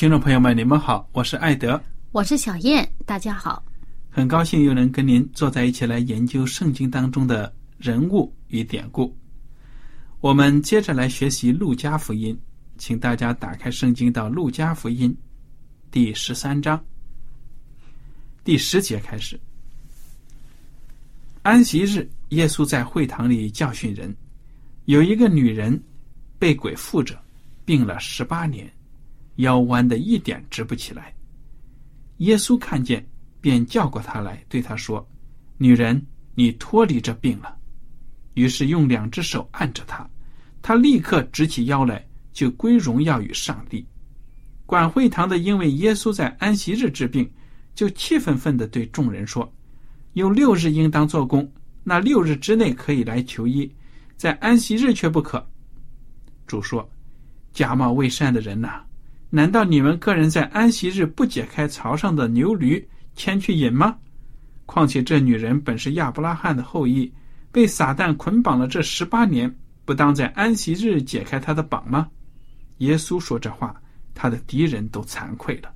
听众朋友们，你们好，我是艾德，我是小燕，大家好，很高兴又能跟您坐在一起来研究圣经当中的人物与典故。我们接着来学习路加福音，请大家打开圣经到路加福音第十三章第十节开始。安息日，耶稣在会堂里教训人，有一个女人被鬼附着，病了十八年。腰弯的一点直不起来。耶稣看见，便叫过他来，对他说：“女人，你脱离这病了。”于是用两只手按着他，他立刻直起腰来，就归荣耀与上帝。管会堂的因为耶稣在安息日治病，就气愤愤的对众人说：“有六日应当做工，那六日之内可以来求医，在安息日却不可。”主说：“假冒伪善的人呐！”难道你们个人在安息日不解开槽上的牛驴牵去饮吗？况且这女人本是亚伯拉罕的后裔，被撒旦捆绑了这十八年，不当在安息日解开她的绑吗？耶稣说这话，他的敌人都惭愧了，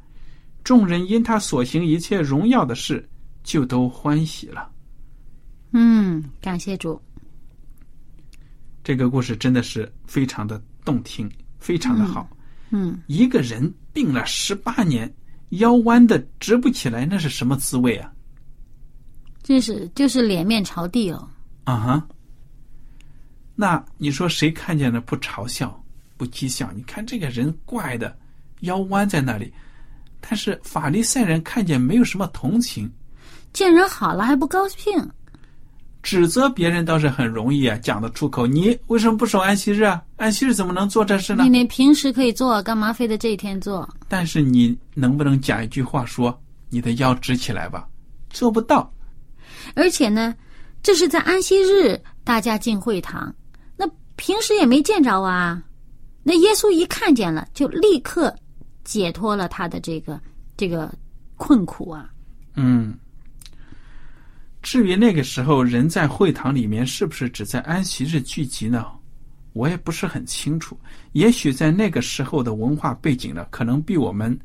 众人因他所行一切荣耀的事，就都欢喜了。嗯，感谢主。这个故事真的是非常的动听，非常的好。嗯，一个人病了十八年，腰弯的直不起来，那是什么滋味啊？这是就是脸面朝地哦。啊哈。那你说谁看见了不嘲笑、不讥笑？你看这个人怪的，腰弯在那里。但是法利赛人看见没有什么同情，见人好了还不高兴。指责别人倒是很容易啊，讲得出口。你为什么不守安息日啊？安息日怎么能做这事呢？你你平时可以做，干嘛非得这一天做？但是你能不能讲一句话说你的腰直起来吧？做不到。而且呢，这是在安息日大家进会堂，那平时也没见着啊。那耶稣一看见了，就立刻解脱了他的这个这个困苦啊。嗯。至于那个时候人在会堂里面是不是只在安息日聚集呢？我也不是很清楚。也许在那个时候的文化背景呢，可能比我们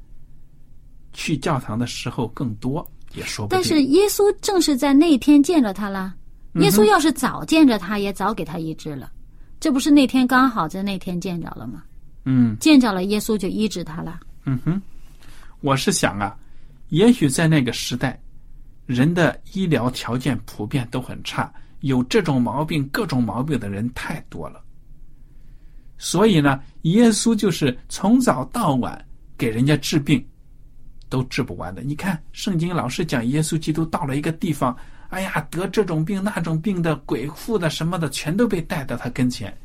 去教堂的时候更多，也说不定。但是耶稣正是在那天见着他了。耶稣要是早见着他，也早给他医治了。这不是那天刚好在那天见着了吗？嗯，见着了，耶稣就医治他了。嗯哼，我是想啊，也许在那个时代。人的医疗条件普遍都很差，有这种毛病、各种毛病的人太多了。所以呢，耶稣就是从早到晚给人家治病，都治不完的。你看，圣经老是讲耶稣基督到了一个地方，哎呀，得这种病、那种病的鬼附的什么的，全都被带到他跟前，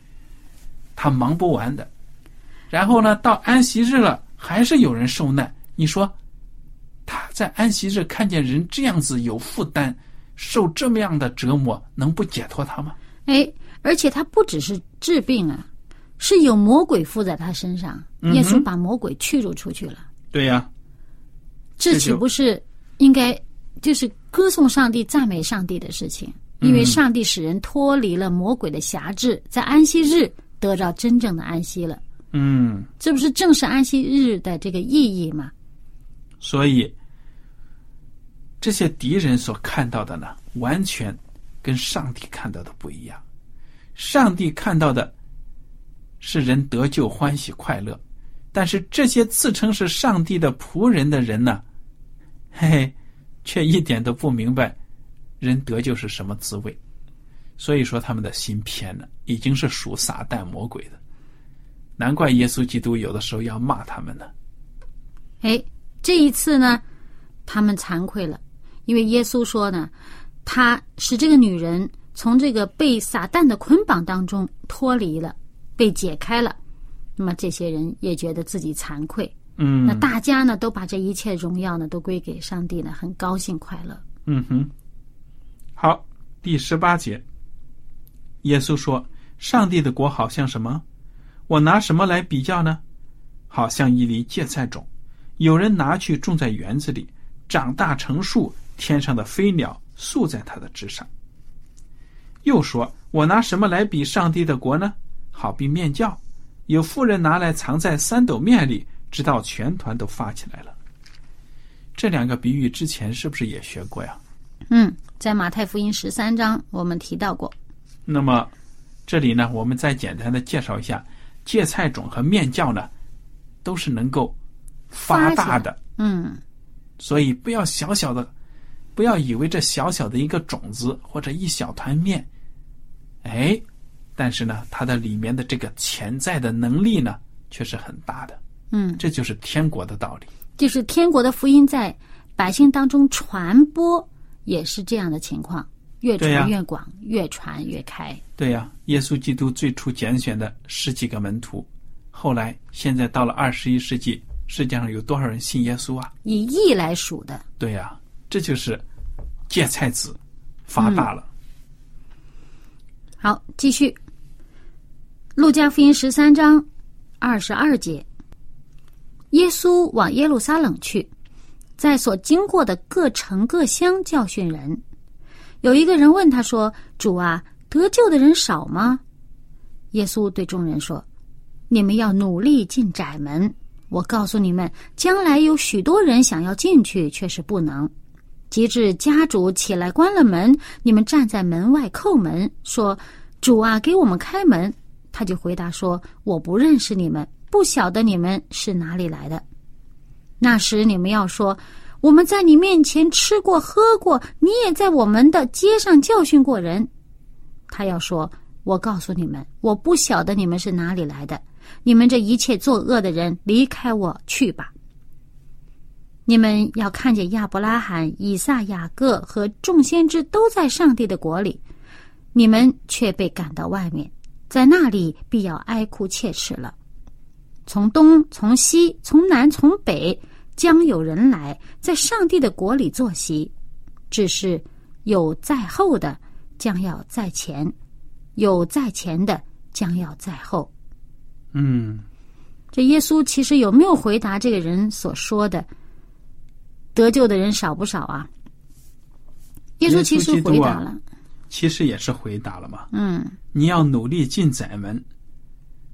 他忙不完的。然后呢，到安息日了，还是有人受难。你说？他在安息日看见人这样子有负担，受这么样的折磨，能不解脱他吗？哎，而且他不只是治病啊，是有魔鬼附在他身上，耶稣把魔鬼驱逐出去了。对呀、这这岂不是应该就是歌颂上帝、赞美上帝的事情？因为上帝使人脱离了魔鬼的辖制，在安息日得到真正的安息了。嗯，这不是正是安息日的这个意义吗？所以这些敌人所看到的呢，完全跟上帝看到的不一样。上帝看到的是人得救、欢喜、快乐，但是这些自称是上帝的仆人的人呢，嘿嘿，却一点都不明白人得救是什么滋味。所以说他们的心偏了，已经是属撒旦魔鬼的。难怪耶稣基督有的时候要骂他们呢。哎，这一次呢，他们惭愧了，因为耶稣说呢，他使这个女人从这个被撒旦的捆绑当中脱离了，被解开了。那么这些人也觉得自己惭愧，嗯，那大家呢都把这一切荣耀呢都归给上帝呢，很高兴快乐。嗯哼，好，第十八节，耶稣说：“上帝的国好像什么？我拿什么来比较呢？好像一粒芥菜种，有人拿去种在园子里，长大成树，天上的飞鸟宿在它的枝上。”又说：“我拿什么来比上帝的国呢？好比面酵，有富人拿来藏在三斗面里，直到全团都发起来了。”这两个比喻之前是不是也学过呀？嗯，在马太福音十三章我们提到过。那么，这里呢，我们再简单的介绍一下，芥菜种和面酵呢，都是能够发大的，嗯，所以不要小小的，不要以为这小小的一个种子或者一小团面，哎，但是呢，它的里面的这个潜在的能力呢，却是很大的。嗯，这就是天国的道理。就是天国的福音在百姓当中传播，也是这样的情况，越传越广，越传越开。对呀、耶稣基督最初拣选的十几个门徒，后来现在到了二十一世纪，世界上有多少人信耶稣啊？以亿来数的。对呀、这就是芥菜籽发大了。好，继续。路加福音十三章二十二节，耶稣往耶路撒冷去，在所经过的各城各乡教训人。有一个人问他说：“主啊，得救的人少吗？”耶稣对众人说：“你们要努力进窄门。我告诉你们，将来有许多人想要进去，却是不能。及至家主起来关了门，你们站在门外叩门，说：‘主啊，给我们开门。’他就回答说：‘我不认识你们，不晓得你们是哪里来的。’那时你们要说：‘我们在你面前吃过喝过，你也在我们的街上教训过人。’他要说：‘我告诉你们，我不晓得你们是哪里来的。你们这一切作恶的人，离开我去吧。’你们要看见亚伯拉罕、以撒、雅各和众先知都在上帝的国里，你们却被赶到外面，在那里必要哀哭切齿了。从东、从西、从南、从北，将有人来，在上帝的国里坐席。只是有在后的，将要在前；有在前的，将要在后。嗯，这耶稣其实有没有回答这个人所说的得救的人少不少啊？耶稣其实回答了，其实也是回答了嘛。嗯，你要努力进窄门，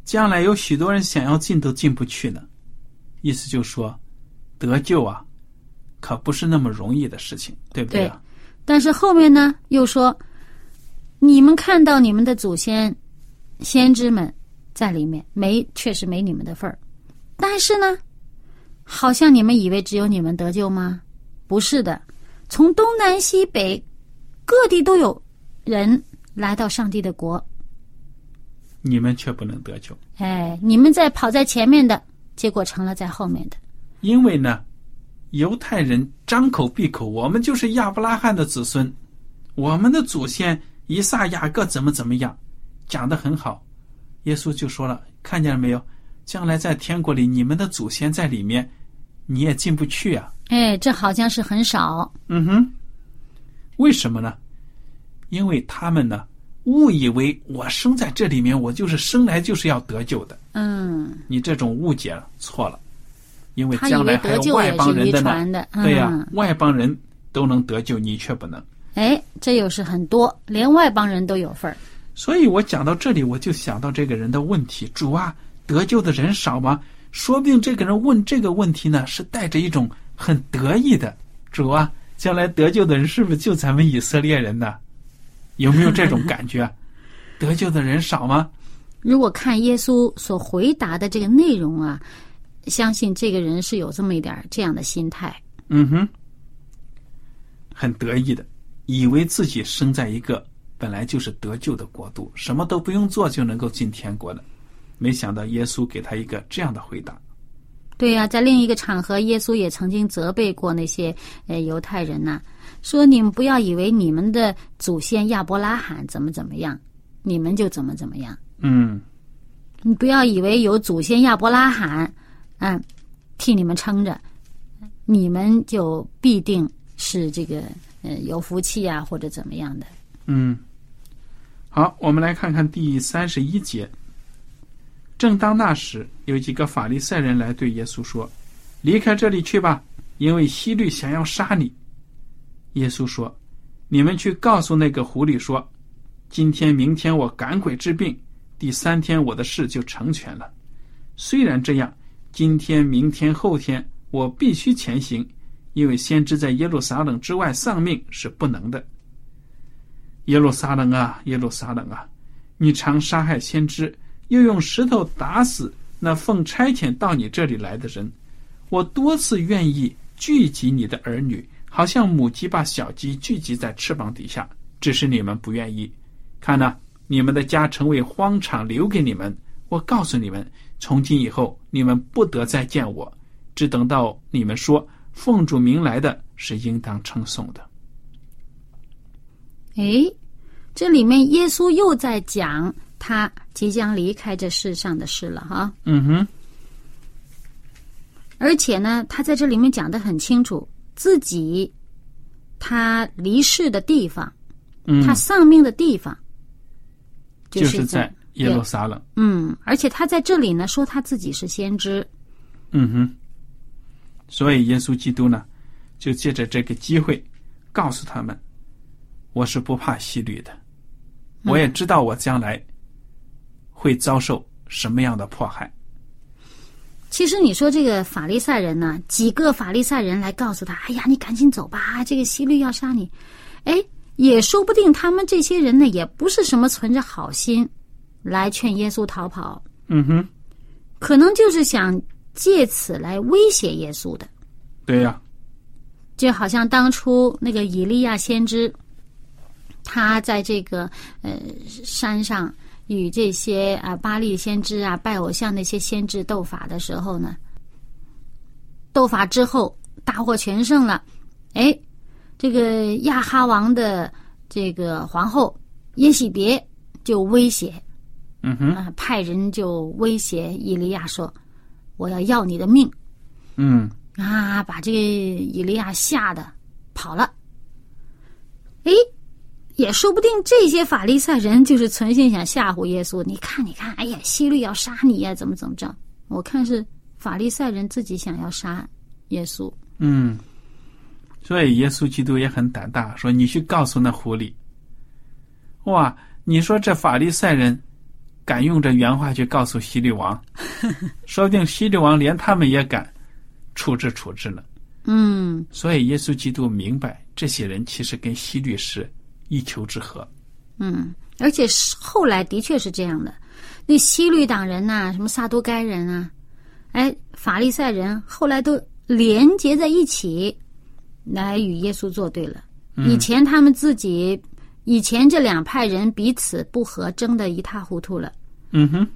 将来有许多人想要进都进不去呢。意思就是说，得救啊，可不是那么容易的事情，对不对啊？但是后面呢又说，你们看到你们的祖先、先知们在里面，没确实没你们的份儿，但是呢，好像你们以为只有你们得救吗？不是的，从东南西北各地都有人来到上帝的国。你们却不能得救，哎，你们在跑在前面的，结果成了在后面的。因为呢，犹太人张口闭口，我们就是亚伯拉罕的子孙，我们的祖先以撒、雅各怎么怎么样，讲的很好。耶稣就说了，看见了没有？将来在天国里，你们的祖先在里面，你也进不去啊。哎，这好像是很少。嗯哼，为什么呢？因为他们呢误以为我生在这里面，我就是生来就是要得救的。嗯，你这种误解了，错了，因为将来还有得救也外邦人的呢。对呀、嗯外邦人都能得救，你却不能。哎，这又是很多，连外邦人都有份儿。所以我讲到这里，我就想到这个人的问题：主啊，得救的人少吗？说不定这个人问这个问题呢，是带着一种很得意的。主啊，将来得救的人是不是就咱们以色列人呢？有没有这种感觉？得救的人少吗？如果看耶稣所回答的这个内容啊，相信这个人是有这么一点这样的心态。嗯哼，很得意的，以为自己生在一个本来就是得救的国度，什么都不用做就能够进天国的。没想到耶稣给他一个这样的回答。对呀、在另一个场合，耶稣也曾经责备过那些呃犹太人呐、说你们不要以为你们的祖先亚伯拉罕怎么怎么样，你们就怎么怎么样。嗯你不要以为有祖先亚伯拉罕，嗯，替你们撑着，你们就必定是这个呃有福气啊，或者怎么样的。嗯，好，我们来看看第三十一节。正当那时，有几个法利赛人来对耶稣说：“离开这里去吧，因为希律想要杀你。”耶稣说：“你们去告诉那个狐狸说，今天、明天我赶鬼治病，第三天我的事就成全了。虽然这样，今天、明天、后天我必须前行，因为先知在耶路撒冷之外丧命是不能的。耶路撒冷啊，耶路撒冷啊，你常杀害先知，又用石头打死那奉差遣到你这里来的人。我多次愿意聚集你的儿女，好像母鸡把小鸡聚集在翅膀底下，只是你们不愿意。看呐、你们的家成为荒场，留给你们。我告诉你们，从今以后，你们不得再见我，只等到你们说奉主名来的是应当称颂的。诶，这里面耶稣又在讲他即将离开这世上的事了哈。嗯哼，而且呢，他在这里面讲的很清楚，自己他离世的地方，嗯，他丧命的地方，就是在在耶路撒冷。嗯，而且他在这里呢说他自己是先知，嗯哼，所以耶稣基督呢，就借着这个机会，告诉他们，我是不怕西律的，我也知道我将来会遭受什么样的迫害。其实你说这个法利赛人呢，几个法利赛人来告诉他：“哎呀，你赶紧走吧，这个希律要杀你。”哎，也说不定他们这些人呢，也不是什么存着好心来劝耶稣逃跑，嗯哼，可能就是想借此来威胁耶稣的。对呀、就好像当初那个以利亚先知，他在这个呃山上与这些啊巴利先知啊拜偶像那些先知斗法的时候呢，斗法之后大获全胜了，哎，这个亚哈王的这个皇后耶喜别就威胁嗯哼，啊、派人就威胁以利亚说：“我要要你的命。”嗯啊，把这个以利亚吓得跑了。诶，也说不定这些法利赛人就是存心想吓唬耶稣。你看，你看，哎呀，希律要杀你呀，怎么怎么着？我看是法利赛人自己想要杀耶稣。嗯，所以耶稣基督也很胆大，说你去告诉那狐狸。哇，你说这法利赛人敢用这原话去告诉希律王，说不定希律王连他们也敢处置处置呢。嗯，所以耶稣基督明白，这些人其实跟希律是一丘之貉。嗯，而且是后来的确是这样的。那西律党人呐、什么撒都该人啊，哎，法利赛人后来都连结在一起，来与耶稣作对了。以前他们自己，以前这两派人彼此不和，争得一塌糊涂了。嗯哼，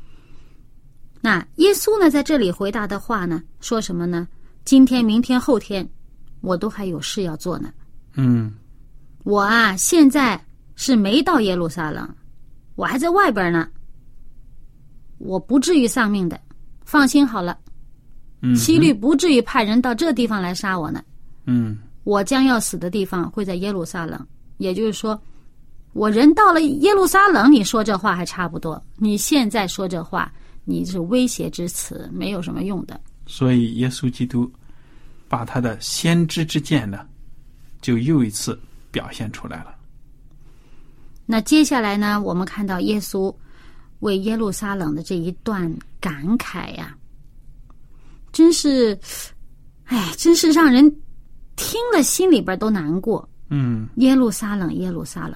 那耶稣呢，在这里回答的话呢，说什么呢？今天、明天、后天，我都还有事要做呢。嗯我啊，现在是没到耶路撒冷，我还在外边呢。我不至于丧命的，放心好了。嗯，希律不至于派人到这地方来杀我呢。嗯我将要死的地方会在耶路撒冷，也就是说，我人到了耶路撒冷，你说这话还差不多；你现在说这话，你是威胁之词，没有什么用的。所以，耶稣基督把他的先知之剑呢，就又一次表现出来了。那接下来呢，我们看到耶稣为耶路撒冷的这一段感慨呀，真是，哎，真是让人听了心里边都难过。嗯，耶路撒冷，耶路撒冷，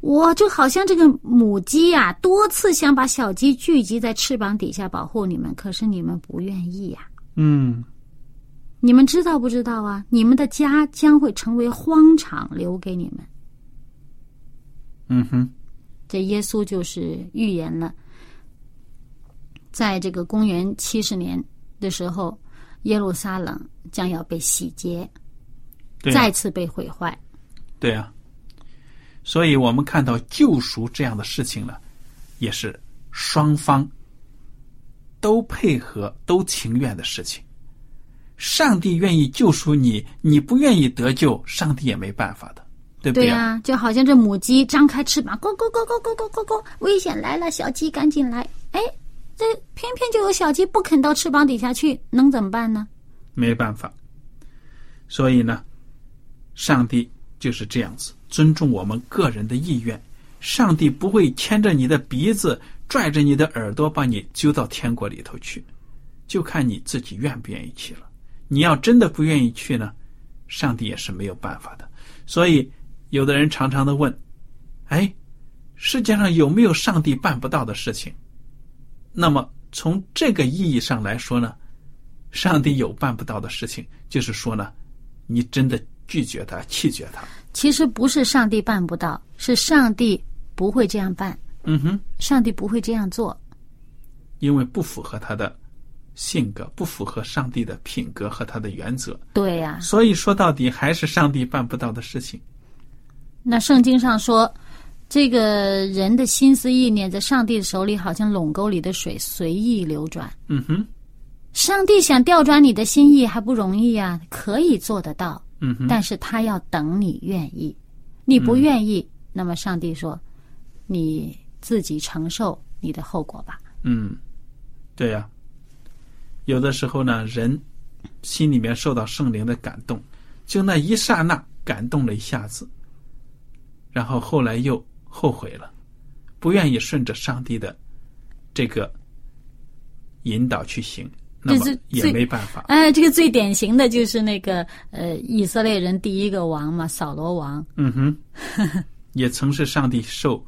我就好像这个母鸡呀，多次想把小鸡聚集在翅膀底下保护你们，可是你们不愿意呀。嗯，你们知道不知道啊？你们的家将会成为荒场，留给你们。嗯哼，这耶稣就是预言了，在这个公元七十年的时候，耶路撒冷将要被洗劫，对啊再次被毁坏。对啊。所以我们看到救赎这样的事情呢，也是双方都配合、都情愿的事情。上帝愿意救赎你，你不愿意得救，上帝也没办法的，对不对呀、呀、就好像这母鸡张开翅膀，咕咕咕咕咕咕咕咕，危险来了，小鸡赶紧来！哎，这偏偏就有小鸡不肯到翅膀底下去，能怎么办呢？没办法。所以呢，上帝就是这样子，尊重我们个人的意愿。上帝不会牵着你的鼻子，拽着你的耳朵，把你揪到天国里头去，就看你自己愿不愿意去了。你要真的不愿意去呢，上帝也是没有办法的。所以，有的人常常的问：“哎，世界上有没有上帝办不到的事情？”那么，从这个意义上来说呢，上帝有办不到的事情，就是说呢，你真的拒绝他、弃绝他。其实不是上帝办不到，是上帝不会这样办，嗯哼，上帝不会这样做。因为不符合他的性格，不符合上帝的品格和他的原则，对呀、所以说到底还是上帝办不到的事情。那圣经上说，这个人的心思意念在上帝的手里，好像垄沟里的水，随意流转。嗯哼，上帝想调转你的心意还不容易呀、可以做得到，嗯哼，但是他要等你愿意。你不愿意，那么上帝说，你自己承受你的后果吧。嗯，对呀、有的时候呢，人心里面受到圣灵的感动，就那一刹那感动了一下子，然后后来又后悔了，不愿意顺着上帝的这个引导去行，那么也没办法。哎，这个最典型的就是那个呃，以色列人第一个王嘛，扫罗王。嗯哼，也曾是上帝受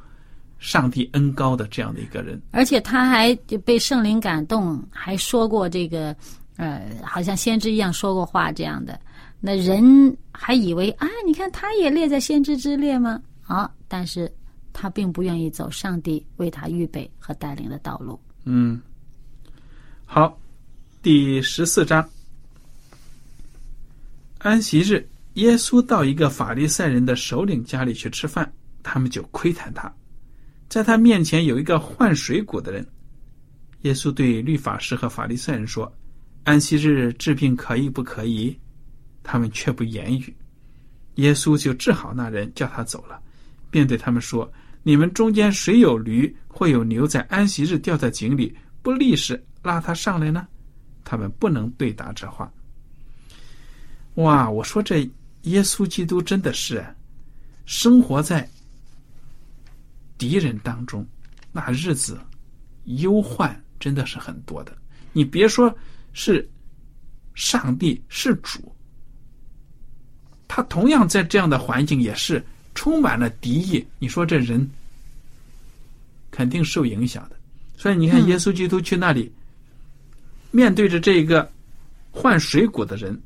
上帝恩高的这样的一个人。而且他还就被圣灵感动，还说过这个，呃，好像先知一样说过话这样的。那人还以为啊，你看他也列在先知之列吗？啊，但是他并不愿意走上帝为他预备和带领的道路。嗯，好，第十四章，安息日，耶稣到一个法利赛人的首领家里去吃饭，他们就窥探他，在他面前有一个患水谷的人。耶稣对律法师和法利赛人说：“安息日治病可以不可以？”他们却不言语。耶稣就治好那人，叫他走了，便对他们说：“你们中间谁有驴或有牛在安息日掉在井里，不立时拉他上来呢？”他们不能对答这话。哇！我说这耶稣基督真的是生活在敌人当中，那日子忧患真的是很多的。你别说是上帝是主，他同样在这样的环境也是充满了敌意。你说这人肯定受影响的。所以你看，嗯耶稣基督去那里，面对着这个换水果的人，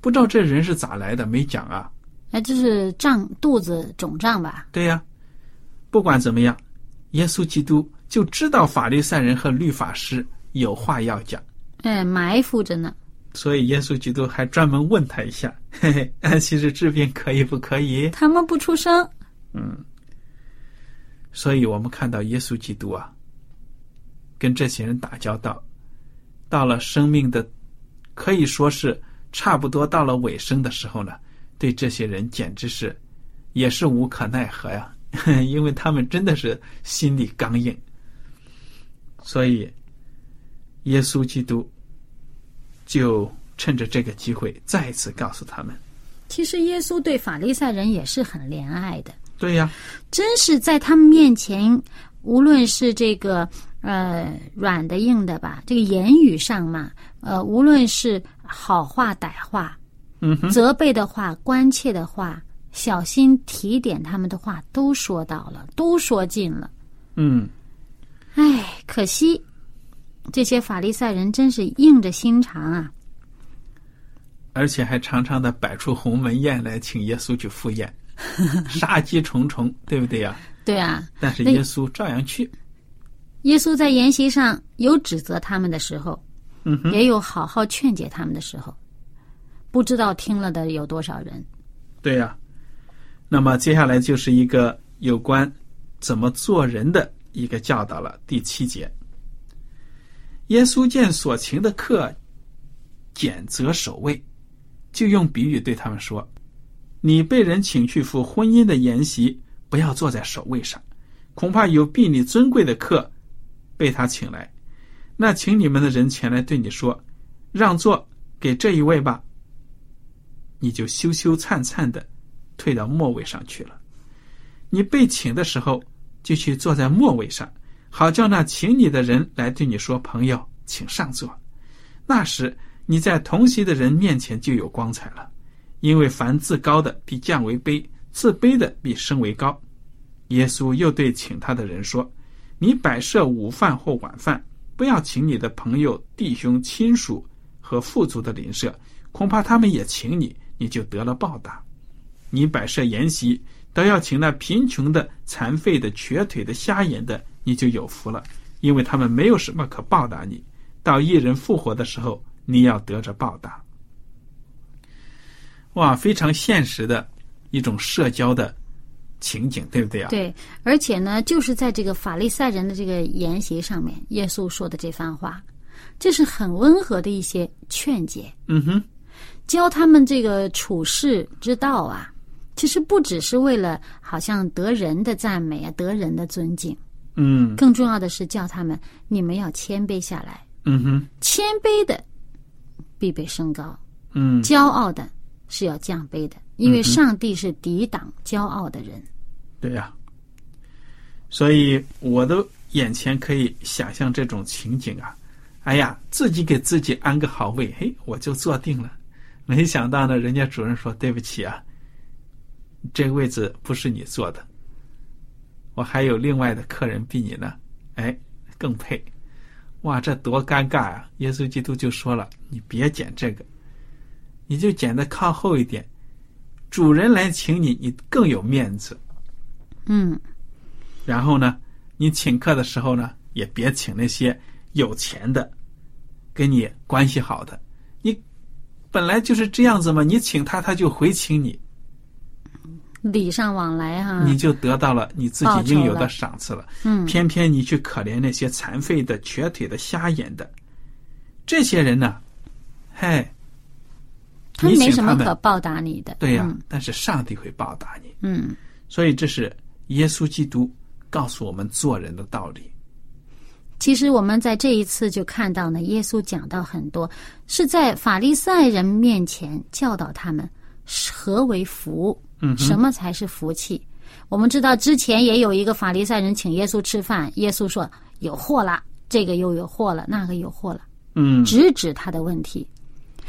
不知道这人是咋来的，没讲啊。那就是胀肚子肿胀吧？对呀、不管怎么样，耶稣基督就知道法利赛人和律法师有话要讲，哎，埋伏着呢。所以耶稣基督还专门问他一下：“嘿嘿，安息日治病可以不可以他们不出声，？”嗯所以我们看到耶稣基督啊，跟这些人打交道，到了生命的可以说是差不多到了尾声的时候呢，对这些人简直是也是无可奈何呀，因为他们真的是心里刚硬，所以耶稣基督就趁着这个机会再次告诉他们：其实耶稣对法利赛人也是很怜爱的，对呀，真是在他们面前，无论是这个呃软的硬的吧，这个言语上嘛，呃，无论是好话歹话，嗯哼，责备的话、关切的话、小心提点他们的话，都说到了，都说尽了。嗯，唉，可惜这些法利赛人真是硬着心肠啊！而且还常常的摆出鸿门宴来请耶稣去赴宴，杀机重重，对不对呀？对啊，但是耶稣照样去，耶稣在筵席上有指责他们的时候，嗯，也有好好劝解他们的时候，不知道听了的有多少人。对呀、那么接下来就是一个有关怎么做人的一个教导了。第七节，耶稣见所请的客拣择守卫，就用比喻对他们说：“你被人请去赴婚姻的筵席，不要坐在首位上，恐怕有比你尊贵的客被他请来。那请你们的人前来对你说：‘让座给这一位吧。’你就羞羞灿灿的退到末位上去了。你被请的时候，就去坐在末位上，好叫那请你的人来对你说：“朋友，请上座。”那时你在同席的人面前就有光彩了，因为凡自高的必降为卑，自卑的必升为高。耶稣又对请他的人说：“你摆设午饭或晚饭，不要请你的朋友、弟兄、亲属和富足的邻舍，恐怕他们也请你，你就得了报答。你摆设筵席，都要请那贫穷的、残废的、瘸腿的、瞎眼的，你就有福了，因为他们没有什么可报答你。到一人复活的时候，你要得着报答。哇，非常现实的一种社交的情景，对不对啊？对，而且呢，就是在这个法利赛人的这个筵席上面，耶稣说的这番话，这是很温和的一些劝解，嗯哼，教他们这个处世之道啊。其实不只是为了好像得人的赞美啊，得人的尊敬，嗯。更重要的是叫他们你们要谦卑下来，嗯哼，谦卑的必被升高，嗯，骄傲的是要降卑的，因为上帝是抵挡骄傲的人。对呀、所以我的眼前可以想象这种情景啊，哎呀，自己给自己安个好位，嘿，我就坐定了。没想到呢，人家主任说对不起啊，这个位置不是你坐的，我还有另外的客人比你呢，哎，更配。哇，这多尴尬啊！耶稣基督就说了，你别捡这个，你就捡的靠后一点。主人来请你，你更有面子。嗯，然后呢，你请客的时候呢，也别请那些有钱的，跟你关系好的。你本来就是这样子嘛，你请他，他就回请你，礼尚往来哈、你就得到了你自己应有的赏赐了。嗯，偏偏你去可怜那些残废的、瘸腿的、瞎眼的，这些人呢，嗨，他没什么可报答你的。对呀、嗯但是上帝会报答你。嗯，所以这是耶稣基督告诉我们做人的道理。其实我们在这一次就看到呢，耶稣讲到很多是在法利赛人面前教导他们何为福，嗯，什么才是福气。我们知道之前也有一个法利赛人请耶稣吃饭，耶稣说有祸了，这个又有祸了，那个有祸了，嗯，直指他的问题。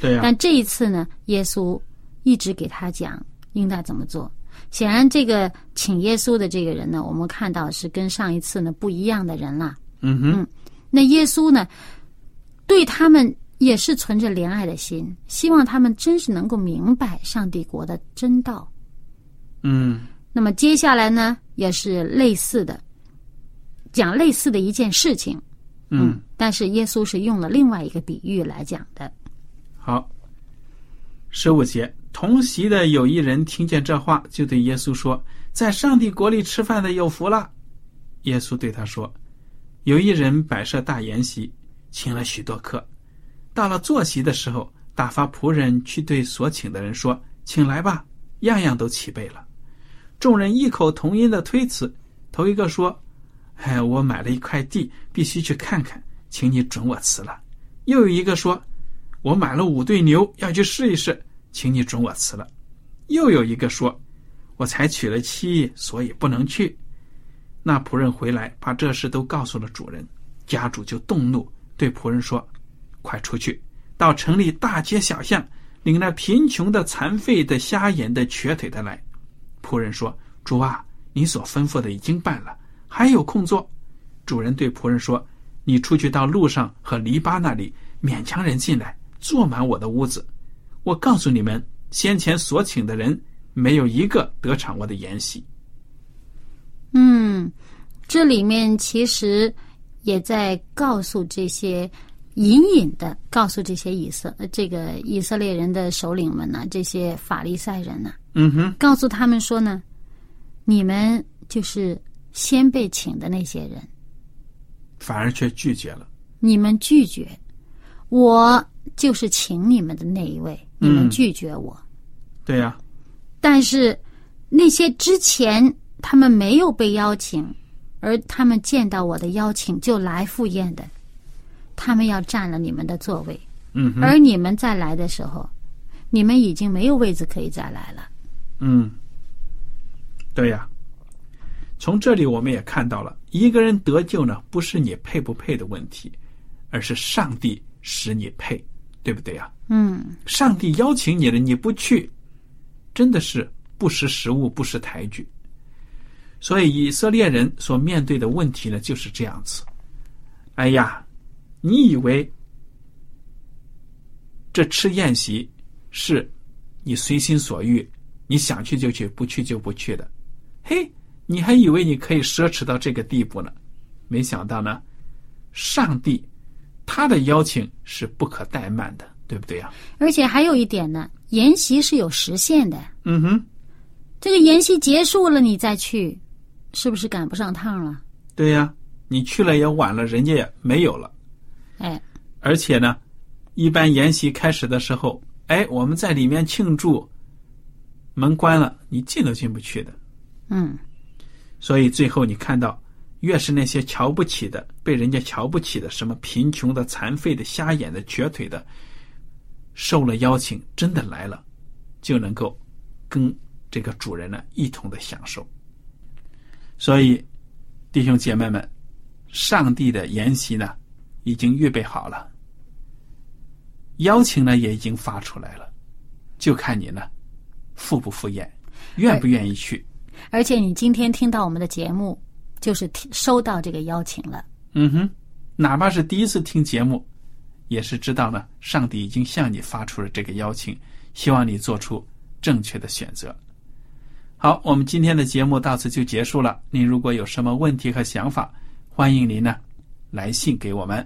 对呀、但这一次呢，耶稣一直给他讲应该怎么做。显然，这个请耶稣的这个人呢，我们看到是跟上一次呢不一样的人了。嗯哼，那耶稣呢，对他们也是存着怜爱的心，希望他们真是能够明白上帝国的真道。嗯那么接下来呢，也是类似的，讲类似的一件事情。嗯，但是耶稣是用了另外一个比喻来讲的。好。十五节，同席的有一人听见这话，就对耶稣说：“在上帝国里吃饭的有福了。”耶稣对他说：“有一人摆设大筵席，请了许多客。到了坐席的时候，打发仆人去对所请的人说：‘请来吧，样样都齐备了。’众人异口同音的推辞。头一个说：“哎，我买了一块地，必须去看看，请你准我辞了。”又有一个说：“我买了五对牛，要去试一试，请你准我辞了。”又有一个说：“我才娶了妻，所以不能去。”那仆人回来，把这事都告诉了主人，家主就动怒，对仆人说：“快出去，到城里大街小巷，领那贫穷的、残废的、瞎眼的、瘸腿的来。”仆人说：“主啊，你所吩咐的已经办了，还有空座。”主人对仆人说：“你出去到路上和篱笆那里，勉强人进来，坐满我的屋子。我告诉你们，先前所请的人，没有一个得偿我的筵席。”嗯，这里面其实也在告诉这些隐隐的告诉这些以色这个以色列人的首领们呢，这些法利赛人呢，嗯哼，告诉他们说呢，你们就是先被请的那些人，反而却拒绝了。你们拒绝，我就是请你们的那一位，你们嗯拒绝我。对呀、但是那些之前他们没有被邀请，而他们见到我的邀请就来赴宴的，他们要占了你们的座位，嗯，而你们再来的时候，你们已经没有位置可以再来了。嗯，对呀、从这里我们也看到了，一个人得救呢，不是你配不配的问题，而是上帝使你配，对不对呀、嗯，上帝邀请你了，你不去，真的是不识时务，不识抬举。所以以色列人所面对的问题呢，就是这样子。哎呀，你以为这吃宴席是你随心所欲，你想去就去，不去就不去的？嘿，你还以为你可以奢侈到这个地步呢？没想到呢，上帝他的邀请是不可怠慢的，对不对呀、而且还有一点呢，筵席是有时限的，嗯哼，这个筵席结束了你再去，是不是赶不上趟了？对呀、你去了也晚了，人家也没有了。哎，而且呢，一般筵席开始的时候，哎，我们在里面庆祝，门关了，你进都进不去的。嗯，所以最后你看到，越是那些瞧不起的、被人家瞧不起的，什么贫穷的、残废的、瞎眼的、瘸腿的，受了邀请，真的来了，就能够跟这个主人呢一同的享受。所以，弟兄姐妹们，上帝的筵席呢，已经预备好了，邀请呢也已经发出来了，就看你呢赴不赴宴，愿不愿意去。而且你今天听到我们的节目，就是听收到这个邀请了。嗯哼，哪怕是第一次听节目，也是知道呢，上帝已经向你发出了这个邀请，希望你做出正确的选择。好，我们今天的节目到此就结束了。您如果有什么问题和想法，欢迎您呢来信给我们。